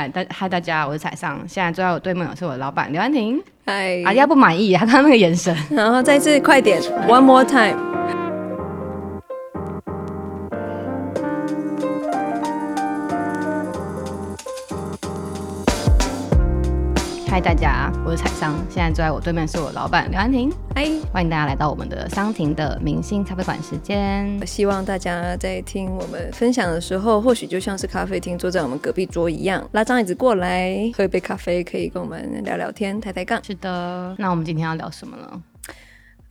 嗨，大嗨，大家，我是彩上。现在坐在我对面的是我的老板刘安婷。嗨，阿、啊、不满意，他刚刚那个眼神。然后再次快点，One more time。嗨，大家，我是彩桑。现在坐在我对面是我老板刘安婷。嗨，欢迎大家来到我们的桑婷的明星咖啡馆时间。希望大家在听我们分享的时候，或许就像是咖啡厅坐在我们隔壁桌一样，拉张椅子过来喝一杯咖啡，可以跟我们聊聊天、抬抬杠。是的，那我们今天要聊什么呢？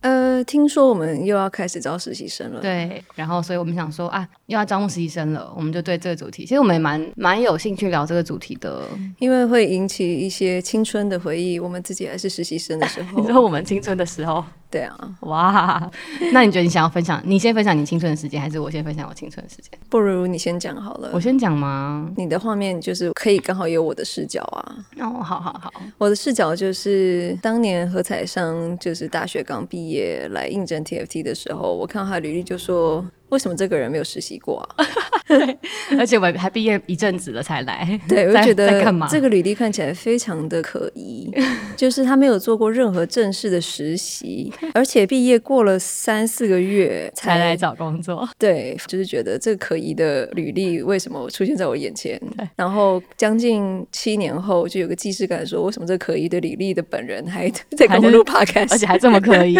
呃，听说我们又要开始招实习生了。对，然后所以我们想说啊，又要招募实习生了，我们就对这个主题，其实我们也蛮蛮有兴趣聊这个主题的，因为会引起一些青春的回忆。我们自己还是实习生的时候，你说我们青春的时候。对啊，哇，那你觉得你想要分享？你先分享你青春的时间，还是我先分享我青春的时间？不如你先讲好了。我先讲吗？你的画面就是可以刚好有我的视角啊。哦，好好好，我的视角就是当年何彩商就是大学刚毕业来应征 TFT 的时候，我看到他履历就说。为什么这个人没有实习过啊？对，而且我还毕业一阵子了才来。对，我觉得这个履历看起来非常的可疑，就是他没有做过任何正式的实习，而且毕业过了三四个月才，才来找工作。对，就是觉得这个可疑的履历为什么出现在我眼前？然后将近七年后，就有个既视感说，为什么这个可疑的履历的本人还在跟我录 podcast，而且还这么可疑？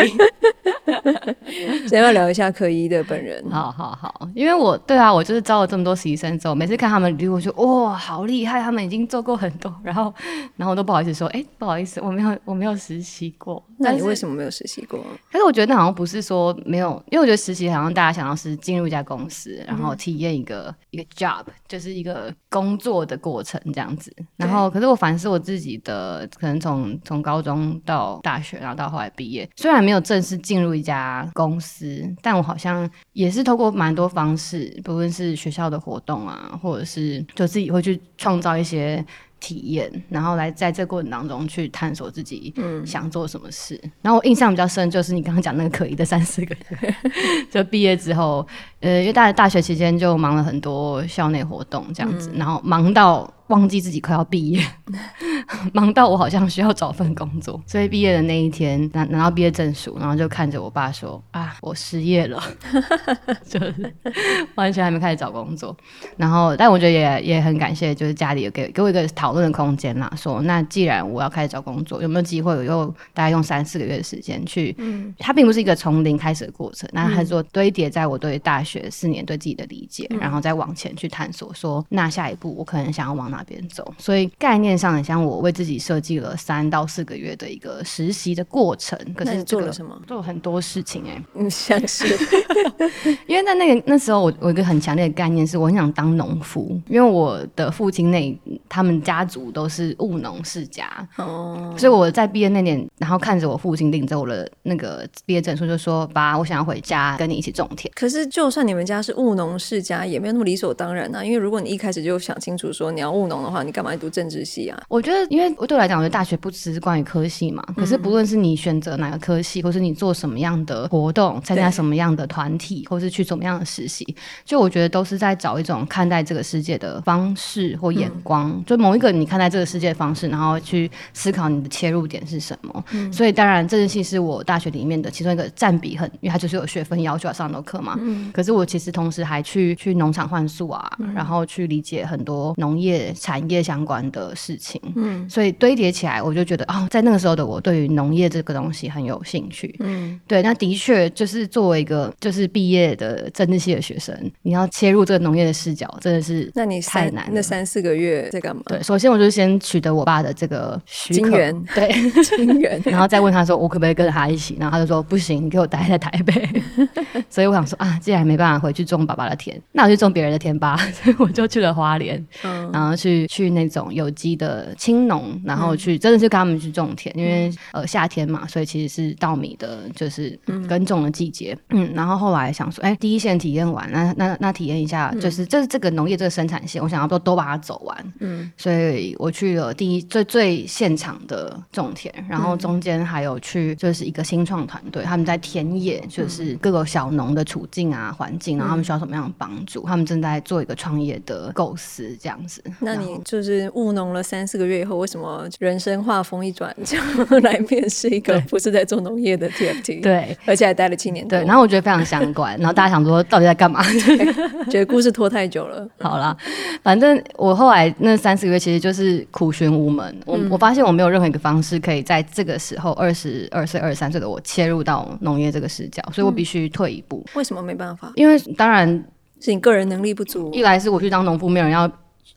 想要聊一下可一的本人。好好好，因为我对啊，我就是招了这么多实习生之后，每次看他们履历，我就哇，好厉害，他们已经做过很多，然后，然后我都不好意思说，哎，不好意思，我没有，我没有实习过。那你为什么没有实习过？可是我觉得那好像不是说没有，因为我觉得实习好像大家想要是进入一家公司，然后体验一个、嗯、一个 job，就是一个工作的过程这样子。然后，可是我反思我自己的，可能从从高中到大学，然后到后来毕业，虽然没有正式进入一家公司，但我好像也是。透过蛮多方式，不论是学校的活动啊，或者是就自己会去创造一些体验，然后来在这过程当中去探索自己想做什么事。嗯、然后我印象比较深，就是你刚刚讲那个可疑的三四个月，就毕业之后，呃，因为大大学期间就忙了很多校内活动这样子，嗯、然后忙到。忘记自己快要毕业，忙到我好像需要找份工作，所以毕业的那一天拿拿到毕业证书，然后就看着我爸说：“啊，我失业了，就是完全还没开始找工作。”然后，但我觉得也也很感谢，就是家里有给给我一个讨论的空间啦，说那既然我要开始找工作，有没有机会？我又大概用三四个月的时间去，嗯，它并不是一个从零开始的过程，那它是说堆叠在我对大学四年对自己的理解，然后再往前去探索，说那下一步我可能想要往哪？那边走，所以概念上很像我为自己设计了三到四个月的一个实习的过程。可是做了什么？做了很多事情哎、欸，嗯，像是，因为在那个那时候我，我我一个很强烈的概念是，我很想当农夫，因为我的父亲那他们家族都是务农世家哦，所以我在毕业那年，然后看着我父亲领着我的那个毕业证书，就说：“爸，我想要回家跟你一起种田。”可是，就算你们家是务农世家，也没有那么理所当然啊。因为如果你一开始就想清楚说你要务农的话，你干嘛读政治系啊？我觉得，因为对我来讲，我觉得大学不只是关于科系嘛。可是不论是你选择哪个科系，或是你做什么样的活动，参加什么样的团体，或是去怎么样的实习，就我觉得都是在找一种看待这个世界的方式或眼光。嗯、就某一个你看待这个世界的方式，然后去思考你的切入点是什么。嗯、所以当然，政治系是我大学里面的其中一个占比很，因为它就是有学分要求要上很多课嘛。嗯、可是我其实同时还去去农场换宿啊，嗯、然后去理解很多农业产业。相关的事情，嗯，所以堆叠起来，我就觉得哦，在那个时候的我，对于农业这个东西很有兴趣，嗯，对，那的确就是作为一个就是毕业的政治系的学生，你要切入这个农业的视角，真的是那你太难。那三四个月在干嘛？对，首先我就先取得我爸的这个许可，源对，金源，然后再问他说，我可不可以跟着他一起？然后他就说不行，你给我待在台北。所以我想说啊，既然没办法回去种爸爸的田，那我就种别人的田吧。所 以我就去了花莲，嗯，然后去去。那种有机的青农，然后去真的是跟他们去种田，嗯、因为呃夏天嘛，所以其实是稻米的，就是耕种的季节。嗯，嗯，然后后来想说，哎，第一线体验完，那那那体验一下，就是这是这个农业这个生产线，我想要都都把它走完。嗯，所以我去了第一最最现场的种田，然后中间还有去就是一个新创团队，他们在田野，就是各个小农的处境啊环境，然后他们需要什么样的帮助，他们正在做一个创业的构思这样子。那你就是务农了三四个月以后，为什么人生画风一转，就来面试一个 不是在做农业的 TFT？对，而且还待了七年。对，然后我觉得非常相关，然后大家想说到底在干嘛？觉得故事拖太久了。好啦，反正我后来那三四个月其实就是苦寻无门。我、嗯、我发现我没有任何一个方式可以在这个时候二十二岁、二十三岁的我切入到农业这个视角，所以我必须退一步。为什么没办法？因为当然。是你个人能力不足。一来是我去当农夫，没有人要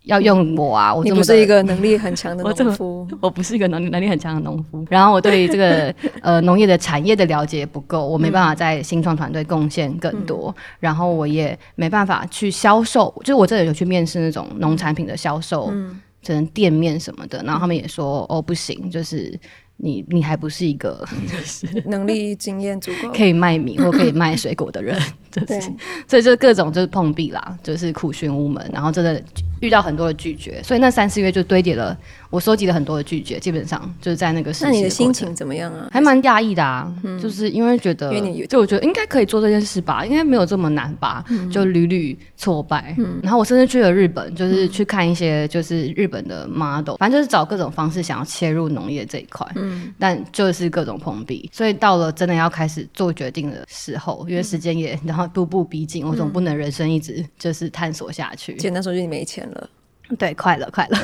要用我啊。我你不是一个能力很强的农夫 我，我不是一个能力能力很强的农夫。然后我对于这个 呃农业的产业的了解也不够，我没办法在新创团队贡献更多。嗯、然后我也没办法去销售，就是我这里有去面试那种农产品的销售，嗯，可能店面什么的。然后他们也说哦不行，就是。你你还不是一个 能力经验足够 可以卖米或可以卖水果的人，就是所以就各种就是碰壁啦，就是苦寻无门，然后真的遇到很多的拒绝，所以那三四月就堆叠了。我收集了很多的拒绝，基本上就是在那个时。那你的心情怎么样啊？还蛮讶异的啊，嗯、就是因为觉得，就我觉得应该可以做这件事吧，应该没有这么难吧，嗯、就屡屡挫败。嗯、然后我甚至去了日本，就是去看一些就是日本的 model，、嗯、反正就是找各种方式想要切入农业这一块。嗯，但就是各种碰壁，所以到了真的要开始做决定的时候，因为时间也然后步步逼近，我总不能人生一直就是探索下去。简单说，就你没钱了。对，快乐快乐。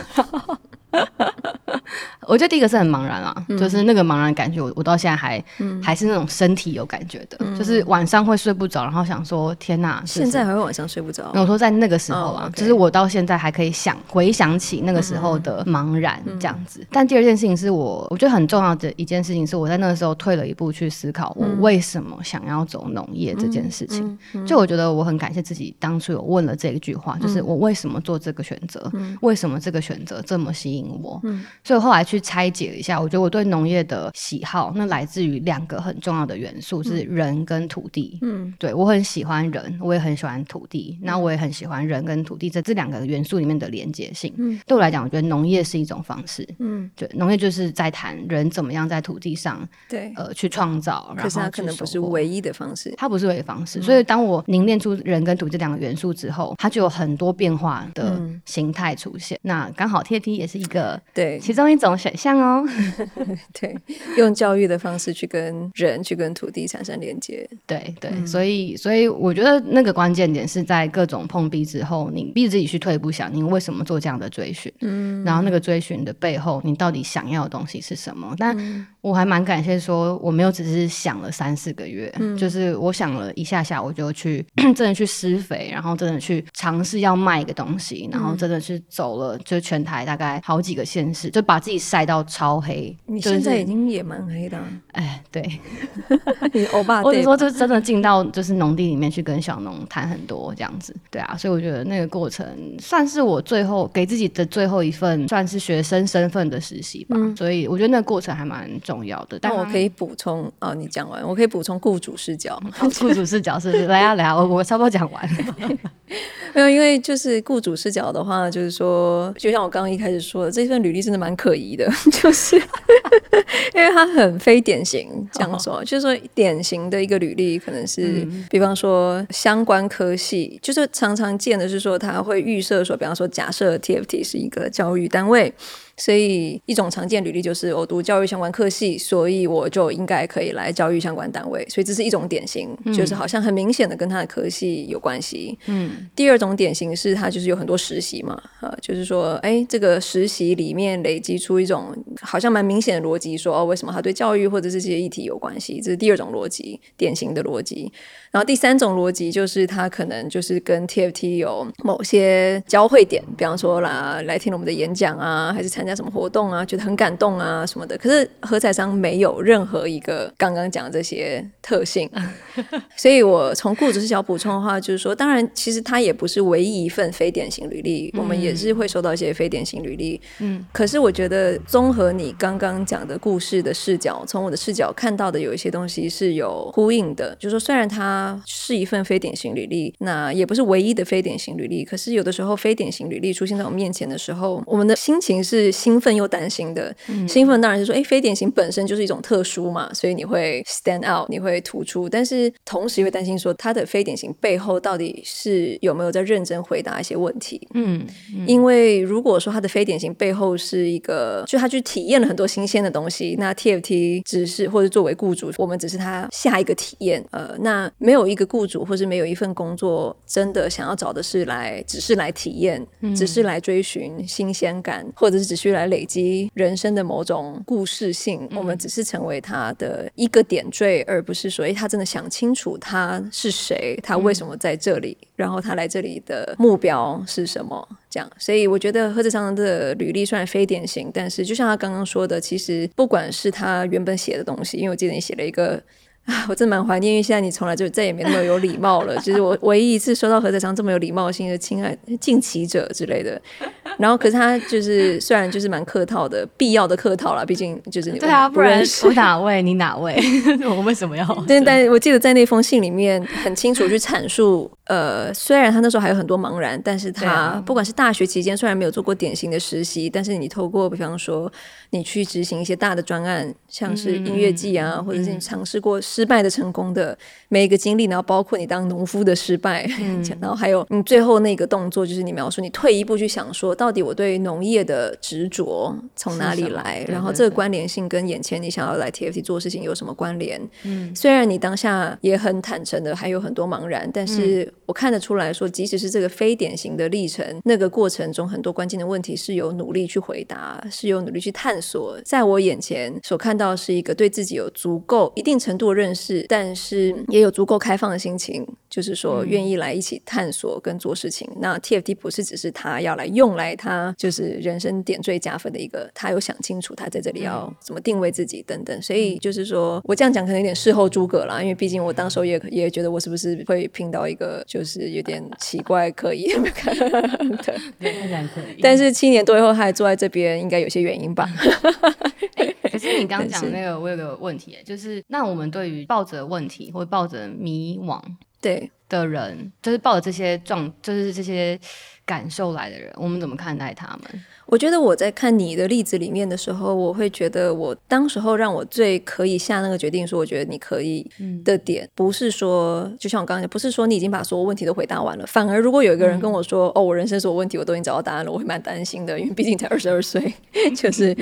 我觉得第一个是很茫然啊，嗯、就是那个茫然感觉我，我我到现在还、嗯、还是那种身体有感觉的，嗯、就是晚上会睡不着，然后想说天哪，现在还会晚上睡不着？我说在那个时候啊，就是我到现在还可以想回想起那个时候的茫然这样子。嗯、但第二件事情是我我觉得很重要的一件事情是我在那个时候退了一步去思考我为什么想要走农业这件事情。就我觉得我很感谢自己当初有问了这一句话，就是我为什么做这个选择？嗯、为什么这个选择这么吸引我？嗯、所以后来去拆解了一下，我觉得我对农业的喜好，那来自于两个很重要的元素，是人跟土地。嗯，对，我很喜欢人，我也很喜欢土地。那我也很喜欢人跟土地这这两个元素里面的连接性。嗯，对我来讲，我觉得农业是一种方式。嗯，对，农业就是在谈人怎么样在土地上，对，呃，去创造。可是它可能不是唯一的方式，它不是唯一方式。所以当我凝练出人跟土地这两个元素之后，它就有很多变化的形态出现。那刚好 TFT 也是一个对其中一种选项哦。对，用教育的方式去跟人、去跟土地产生连接。对对，嗯、所以所以我觉得那个关键点是在各种碰壁之后，你逼自己去退一步想，你为什么做这样的追寻？嗯，然后那个追寻的背后，你到底想要的东西是什么？但我还蛮感谢说，我没有只是想了三四个月，嗯、就是我想了一下下，我就去 真的去施肥，然后真的去尝试要卖一个东西，然后真的是走了就全台大概好几个县市，就把自己晒到超黑。你现在已经也蛮黑的，哎，对，你欧巴，或者说就真的进到就是农地里面去跟小农谈很多这样子，对啊，所以我觉得那个过程算是我最后给自己的最后一份算是学生身份的实习吧，嗯、所以我觉得那个过程还蛮重要的。但我可以补充哦，你讲完，我可以补充雇主视角，雇主视角是不是？来啊来啊，我我差不多讲完了。没有，因为就是雇主视角的话，就是说，就像我刚刚一开始说的，这份履历真的蛮可疑的，就是。因为他很非典型，这样说，oh. 就是说典型的一个履历，可能是，嗯、比方说相关科系，就是常常见的是说他会预设说，比方说假设 TFT 是一个教育单位。所以一种常见履历就是我读教育相关科系，所以我就应该可以来教育相关单位。所以这是一种典型，嗯、就是好像很明显的跟他的科系有关系。嗯。第二种典型是他就是有很多实习嘛，呃，就是说，哎，这个实习里面累积出一种好像蛮明显的逻辑，说哦，为什么他对教育或者是这些议题有关系？这是第二种逻辑，典型的逻辑。然后第三种逻辑就是他可能就是跟 TFT 有某些交汇点，比方说啦，来听了我们的演讲啊，还是参加什么活动啊，觉得很感动啊什么的。可是何彩商没有任何一个刚刚讲的这些特性，所以我从雇主视角补充的话，就是说，当然其实他也不是唯一一份非典型履历，嗯、我们也是会收到一些非典型履历。嗯，可是我觉得得综合你刚刚讲的故事的视角，从我的视角看到的有一些东西是有呼应的。就是说，虽然它是一份非典型履历，那也不是唯一的非典型履历，可是有的时候非典型履历出现在我们面前的时候，我们的心情是兴奋又担心的。嗯、兴奋当然是说，哎，非典型本身就是一种特殊嘛，所以你会 stand out，你会突出，但是同时会担心说，它的非典型背后到底是有没有在认真回答一些问题？嗯，嗯因为如果说它的非典型背后是一个，就他去体验了很多新鲜的东西，那 TFT 只是或者作为雇主，我们只是他下一个体验。呃，那没有一个雇主，或是没有一份工作，真的想要找的是来，只是来体验，嗯、只是来追寻新鲜感，或者是只需来累积人生的某种故事性。嗯、我们只是成为他的一个点缀，而不是说，哎，他真的想清楚他是谁，他为什么在这里，嗯、然后他来这里的目标是什么。这样，所以我觉得何志昌的履历虽然非典型，但是就像他刚刚说的，其实不管是他原本写的东西，因为我记得你写了一个。啊，我真蛮怀念，因为现在你从来就再也没那么有礼貌了。就是我唯一一次收到何泽昌这么有礼貌性的“亲爱敬骑者”之类的。然后，可是他就是虽然就是蛮客套的，必要的客套啦，毕竟就是你对啊，不然我哪位你哪位？我为什么要？但但我记得在那封信里面很清楚去阐述，呃，虽然他那时候还有很多茫然，但是他不管是大学期间虽然没有做过典型的实习，但是你透过比方说你去执行一些大的专案，像是音乐季啊，嗯、或者是你尝试过。失败的、成功的每一个经历，然后包括你当农夫的失败，嗯、然后还有你最后那个动作，就是你描述你退一步去想说，到底我对农业的执着从哪里来？然后这个关联性跟眼前你想要来 TFT 做事情有什么关联？嗯，虽然你当下也很坦诚的，还有很多茫然，但是我看得出来说，即使是这个非典型的历程，那个过程中很多关键的问题是有努力去回答，是有努力去探索。在我眼前所看到的是一个对自己有足够一定程度的认。认识，但是也有足够开放的心情，就是说愿意来一起探索跟做事情。嗯、那 TFT 不是只是他要来用来他就是人生点缀加分的一个，他有想清楚他在这里要怎么定位自己等等。所以就是说我这样讲可能有点事后诸葛啦，因为毕竟我当时候也也觉得我是不是会拼到一个就是有点奇怪可以 但是七年多以后他还坐在这边，应该有些原因吧。可是你刚 刚讲那个，我有个问题，就是那我们对于抱着问题或者抱着迷惘对的人，就是抱着这些状，就是这些感受来的人，我们怎么看待他们？我觉得我在看你的例子里面的时候，我会觉得我当时候让我最可以下那个决定说，我觉得你可以的点，嗯、不是说就像我刚刚讲，不是说你已经把所有问题都回答完了，反而如果有一个人跟我说，嗯、哦，我人生所有问题我都已经找到答案了，我会蛮担心的，因为毕竟才二十二岁，就是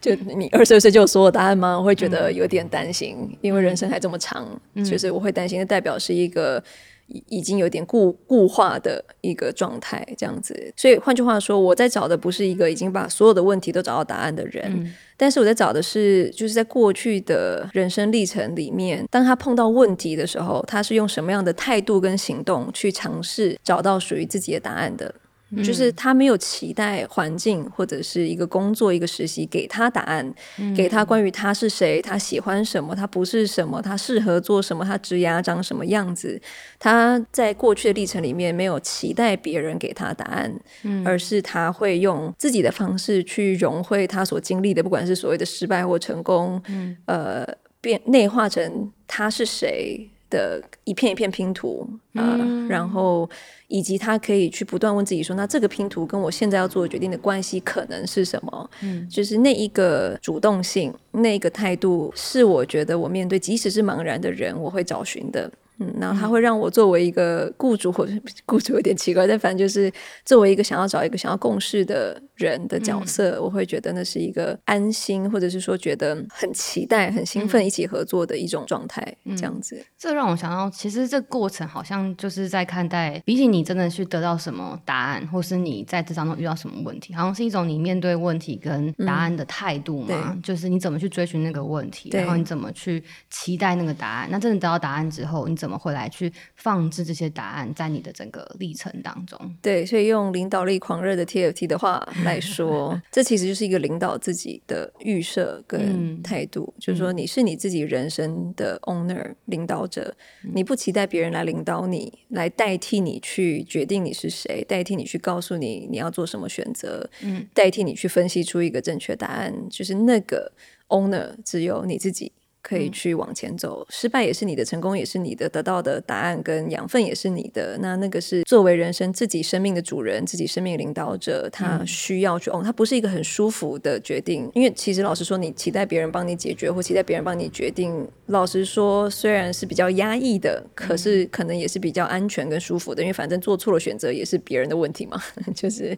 就你二十二岁就有所有答案吗？我会觉得有点担心，嗯、因为人生还这么长，嗯、就是我会担心，的代表是一个。已已经有点固固化的一个状态，这样子。所以换句话说，我在找的不是一个已经把所有的问题都找到答案的人，嗯、但是我在找的是，就是在过去的人生历程里面，当他碰到问题的时候，他是用什么样的态度跟行动去尝试找到属于自己的答案的。就是他没有期待环境或者是一个工作、一个实习给他答案，嗯、给他关于他是谁、他喜欢什么、他不是什么、他适合做什么、他职涯长什么样子。他在过去的历程里面没有期待别人给他答案，嗯、而是他会用自己的方式去融汇他所经历的，不管是所谓的失败或成功，嗯、呃，变内化成他是谁的一片一片拼图啊，然后。以及他可以去不断问自己说：“那这个拼图跟我现在要做的决定的关系可能是什么？”嗯，就是那一个主动性，那一个态度，是我觉得我面对即使是茫然的人，我会找寻的。嗯，然后他会让我作为一个雇主，或者 雇主有点奇怪，但反正就是作为一个想要找一个想要共事的人的角色，嗯、我会觉得那是一个安心，或者是说觉得很期待、很兴奋一起合作的一种状态，嗯、这样子。这让我想到，其实这过程好像就是在看待，比起你真的去得到什么答案，或是你在这当中遇到什么问题，好像是一种你面对问题跟答案的态度嘛，嗯、就是你怎么去追寻那个问题，然后你怎么去期待那个答案。那真的得到答案之后，你怎么会来去放置这些答案在你的整个历程当中？对，所以用领导力狂热的 TFT 的话来来说，这其实就是一个领导自己的预设跟态度，嗯、就是说你是你自己人生的 owner 领导者，嗯、你不期待别人来领导你，来代替你去决定你是谁，代替你去告诉你你要做什么选择，嗯，代替你去分析出一个正确答案，就是那个 owner 只有你自己。可以去往前走，失败也是你的，成功也是你的，得到的答案跟养分也是你的。那那个是作为人生自己生命的主人，自己生命领导者，他需要去哦，他不是一个很舒服的决定。因为其实老实说，你期待别人帮你解决，或期待别人帮你决定，老实说，虽然是比较压抑的，可是可能也是比较安全跟舒服的。因为反正做错了选择也是别人的问题嘛，就是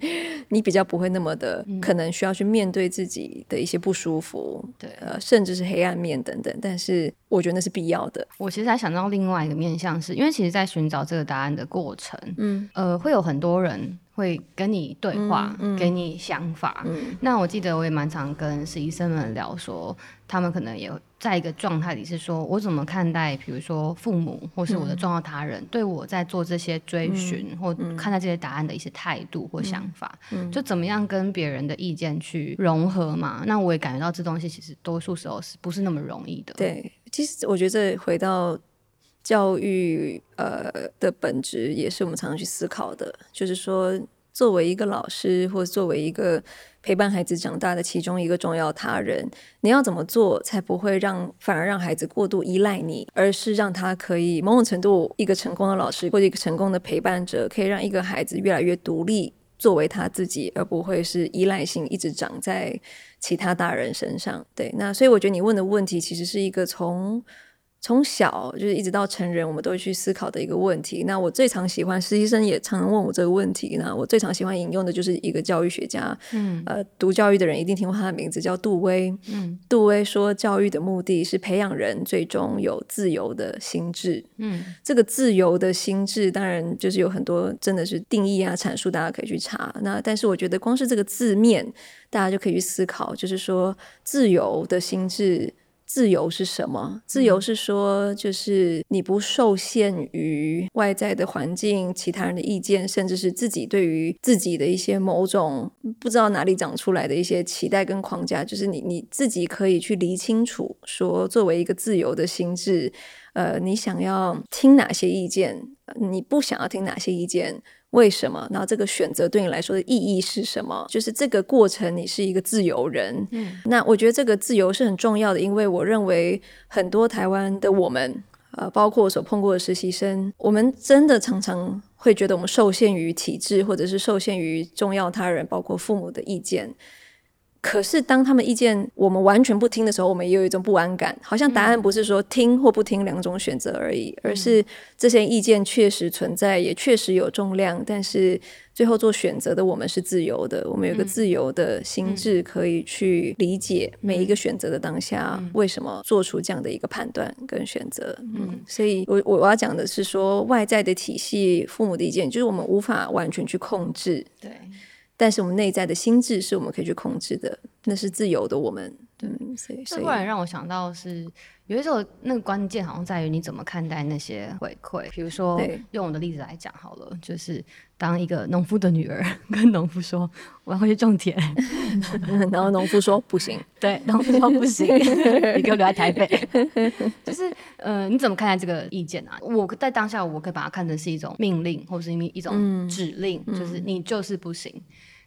你比较不会那么的可能需要去面对自己的一些不舒服，对，呃，甚至是黑暗面等等。但是我觉得那是必要的。我其实还想到另外一个面向是，是因为其实，在寻找这个答案的过程，嗯，呃，会有很多人会跟你对话，嗯嗯、给你想法。嗯、那我记得我也蛮常跟实习生们聊说，他们可能也在一个状态里是说，我怎么看待，比如说父母或是我的重要他人，嗯、对我在做这些追寻、嗯、或看待这些答案的一些态度或想法，就怎么样跟别人的意见去融合嘛？那我也感觉到这东西其实多数时候是不是那么容易的？对，其实我觉得回到。教育呃的本质也是我们常常去思考的，就是说，作为一个老师或作为一个陪伴孩子长大的其中一个重要他人，你要怎么做才不会让反而让孩子过度依赖你，而是让他可以某种程度一个成功的老师或者一个成功的陪伴者，可以让一个孩子越来越独立，作为他自己，而不会是依赖性一直长在其他大人身上。对，那所以我觉得你问的问题其实是一个从。从小就是一直到成人，我们都会去思考的一个问题。那我最常喜欢，实习生也常常问我这个问题。那我最常喜欢引用的就是一个教育学家，嗯，呃，读教育的人一定听过他的名字，叫杜威。嗯，杜威说，教育的目的是培养人最终有自由的心智。嗯，这个自由的心智，当然就是有很多真的是定义啊、阐述，大家可以去查。那但是我觉得，光是这个字面，大家就可以去思考，就是说，自由的心智。自由是什么？自由是说，就是你不受限于外在的环境、其他人的意见，甚至是自己对于自己的一些某种不知道哪里长出来的一些期待跟框架。就是你你自己可以去理清楚，说作为一个自由的心智，呃，你想要听哪些意见，你不想要听哪些意见。为什么？然后这个选择对你来说的意义是什么？就是这个过程，你是一个自由人。嗯，那我觉得这个自由是很重要的，因为我认为很多台湾的我们，呃，包括我所碰过的实习生，我们真的常常会觉得我们受限于体制，或者是受限于重要他人，包括父母的意见。可是，当他们意见我们完全不听的时候，我们也有一种不安感，好像答案不是说听或不听两种选择而已，嗯、而是这些意见确实存在，也确实有重量。但是最后做选择的我们是自由的，我们有个自由的心智，可以去理解每一个选择的当下为什么做出这样的一个判断跟选择。嗯，嗯，所以我我要讲的是说，外在的体系、父母的意见，就是我们无法完全去控制。对。但是我们内在的心智是我们可以去控制的，那是自由的我们。嗯，所以，所以突然让我想到是，有的时候那个关键好像在于你怎么看待那些回馈。比如说，用我的例子来讲好了，就是当一个农夫的女儿跟农夫说我要回去种田，然后农夫说不行，对，农夫说不行，你给我留在台北。就是呃，你怎么看待这个意见啊？我在当下我可以把它看成是一种命令，或是一一种指令，嗯、就是你就是不行。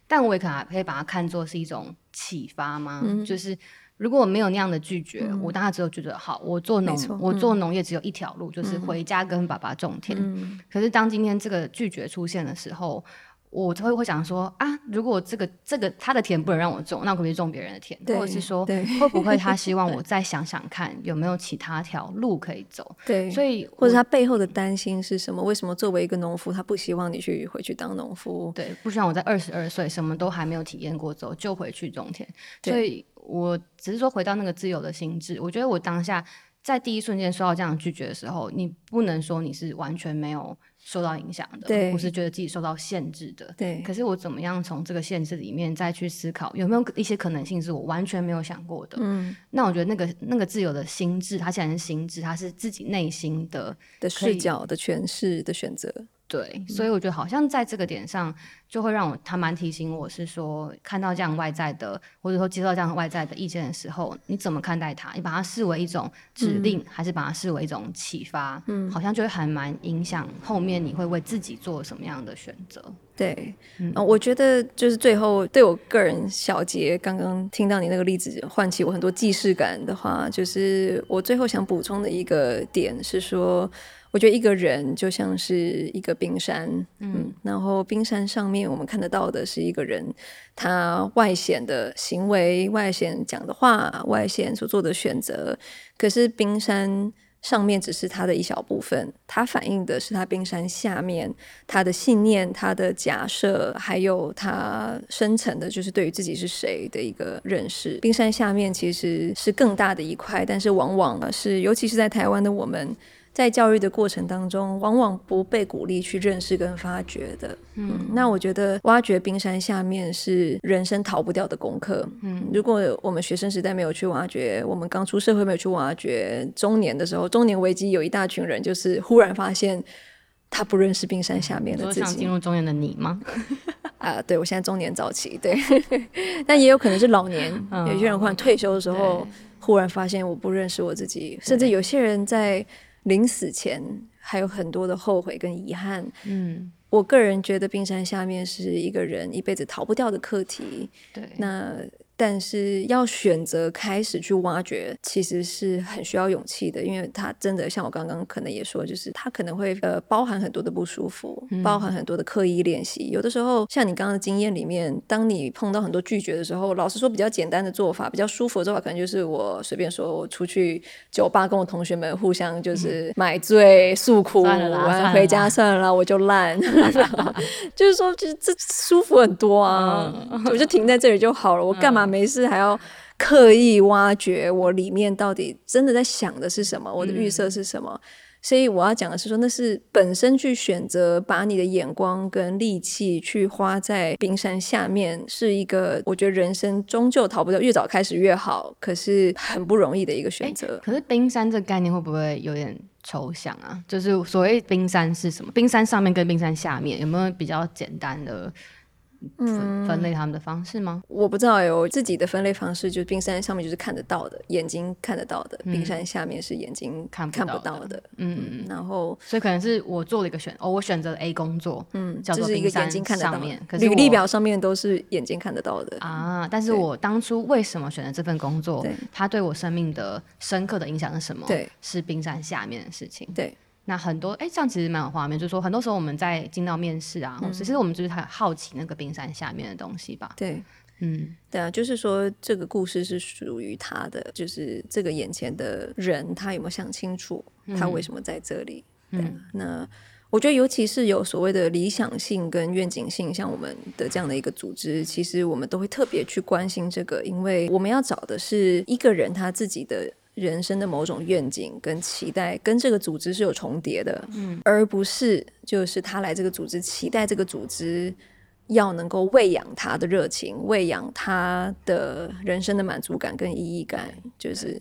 但我也可能可以把它看作是一种启发吗？嗯、就是如果我没有那样的拒绝，嗯、我当时只有觉得好，我做农，我做农业只有一条路，嗯、就是回家跟爸爸种田。嗯、可是当今天这个拒绝出现的时候，我就会会想说啊，如果这个这个他的田不能让我种，那我可不可以种别人的田？或者是说，会不会他 希望我再想想看有没有其他条路可以走？对，所以或者他背后的担心是什么？为什么作为一个农夫，他不希望你去回去当农夫？对，不希望我在二十二岁什么都还没有体验过之后就回去种田。对所以我只是说回到那个自由的心智，我觉得我当下在第一瞬间受到这样拒绝的时候，你不能说你是完全没有。受到影响的，对，我是觉得自己受到限制的，对。可是我怎么样从这个限制里面再去思考，有没有一些可能性是我完全没有想过的？嗯，那我觉得那个那个自由的心智，它既然是心智，它是自己内心的的视角的诠释的选择。对，所以我觉得好像在这个点上，就会让我他蛮提醒我是说，看到这样外在的，或者说接受这样外在的意见的时候，你怎么看待它？你把它视为一种指令，嗯、还是把它视为一种启发？嗯，好像就会还蛮影响后面你会为自己做什么样的选择。对，嗯、呃，我觉得就是最后对我个人小结，刚刚听到你那个例子，唤起我很多既视感的话，就是我最后想补充的一个点是说。我觉得一个人就像是一个冰山，嗯，嗯，然后冰山上面我们看得到的是一个人，他外显的行为、外显讲的话、外显所做的选择。可是冰山上面只是他的一小部分，他反映的是他冰山下面他的信念、他的假设，还有他深层的，就是对于自己是谁的一个认识。冰山下面其实是更大的一块，但是往往是，尤其是在台湾的我们。在教育的过程当中，往往不被鼓励去认识跟发掘的。嗯，嗯，那我觉得挖掘冰山下面是人生逃不掉的功课。嗯，如果我们学生时代没有去挖掘，我们刚出社会没有去挖掘，中年的时候，中年危机有一大群人就是忽然发现他不认识冰山下面的自己。想进入中年的你吗？啊、呃，对，我现在中年早期，对，但也有可能是老年，嗯、有些人忽然退休的时候，忽然发现我不认识我自己，甚至有些人在。临死前还有很多的后悔跟遗憾。嗯，我个人觉得冰山下面是一个人一辈子逃不掉的课题。对，那。但是要选择开始去挖掘，其实是很需要勇气的，因为它真的像我刚刚可能也说，就是它可能会呃包含很多的不舒服，嗯、包含很多的刻意练习。有的时候，像你刚刚的经验里面，当你碰到很多拒绝的时候，老实说，比较简单的做法，比较舒服的做法，可能就是我随便说，我出去酒吧跟我同学们互相就是买醉诉苦，完回家算了啦，我就烂，就是说，就是这舒服很多啊，嗯、我就停在这里就好了，我干嘛？没事，还要刻意挖掘我里面到底真的在想的是什么，我的预设是什么。嗯、所以我要讲的是说，那是本身去选择把你的眼光跟力气去花在冰山下面，是一个我觉得人生终究逃不掉，越早开始越好。可是很不容易的一个选择。可是冰山这个概念会不会有点抽象啊？就是所谓冰山是什么？冰山上面跟冰山下面有没有比较简单的？分分类他们的方式吗？我不知道有自己的分类方式，就是冰山上面就是看得到的，眼睛看得到的；冰山下面是眼睛看不到的。嗯嗯。然后，所以可能是我做了一个选，哦，我选择了 A 工作，嗯，叫做一个眼睛看得到面，可是履历表上面都是眼睛看得到的啊。但是我当初为什么选择这份工作？对它对我生命的深刻的影响是什么？对，是冰山下面的事情。对。那很多哎，这样其实蛮有画面，就是说很多时候我们在进到面试啊，其实、嗯、我们就是很好奇那个冰山下面的东西吧。对，嗯，对啊，就是说这个故事是属于他的，就是这个眼前的人，他有没有想清楚他为什么在这里？嗯，对，那我觉得尤其是有所谓的理想性跟愿景性，像我们的这样的一个组织，其实我们都会特别去关心这个，因为我们要找的是一个人他自己的。人生的某种愿景跟期待跟这个组织是有重叠的，嗯，而不是就是他来这个组织，期待这个组织要能够喂养他的热情，喂养他的人生的满足感跟意义感。就是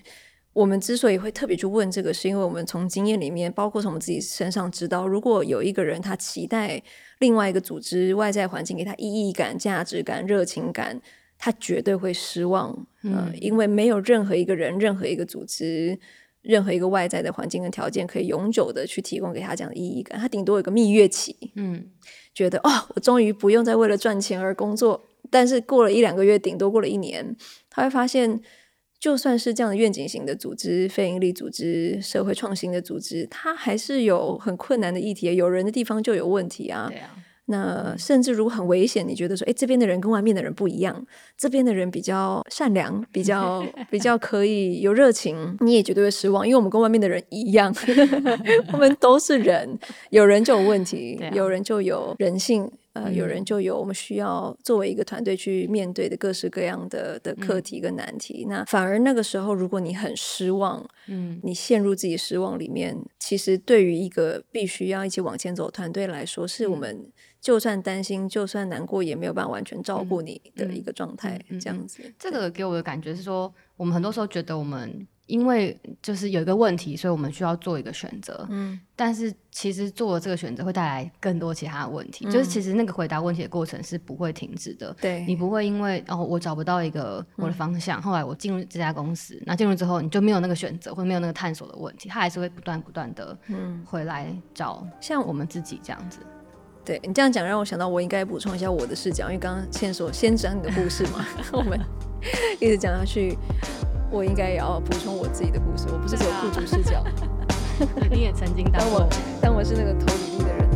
我们之所以会特别去问这个，是因为我们从经验里面，包括从我们自己身上知道，如果有一个人他期待另外一个组织外在环境给他意义感、价值感、热情感。他绝对会失望，嗯、呃，因为没有任何一个人、任何一个组织、任何一个外在的环境跟条件可以永久的去提供给他这样的意义感。他顶多有个蜜月期，嗯，觉得哦，我终于不用再为了赚钱而工作。但是过了一两个月，顶多过了一年，他会发现，就算是这样的愿景型的组织、非营利组织、社会创新的组织，它还是有很困难的议题，有人的地方就有问题啊。对啊。那甚至如果很危险，你觉得说，哎，这边的人跟外面的人不一样，这边的人比较善良，比较 比较可以有热情，你也绝对会失望，因为我们跟外面的人一样，我们都是人，有人就有问题，有人就有人性。呃，有人就有我们需要作为一个团队去面对的各式各样的的课题跟难题。嗯、那反而那个时候，如果你很失望，嗯，你陷入自己失望里面，其实对于一个必须要一起往前走的团队来说，是我们就算担心，就算难过，也没有办法完全照顾你的一个状态。这样子，这个给我的感觉是说，我们很多时候觉得我们。因为就是有一个问题，所以我们需要做一个选择。嗯，但是其实做了这个选择会带来更多其他的问题。嗯、就是其实那个回答问题的过程是不会停止的。对，你不会因为哦我找不到一个我的方向，嗯、后来我进入这家公司，那进入之后你就没有那个选择或者没有那个探索的问题，它还是会不断不断的嗯回来找像我们自己这样子。对你这样讲，让我想到我应该补充一下我的视角，因为刚刚先说先讲你的故事嘛，我们一直讲下去。我应该也要补充我自己的故事，我不是只有雇主视角，你也曾经当我当我是那个投履历的人。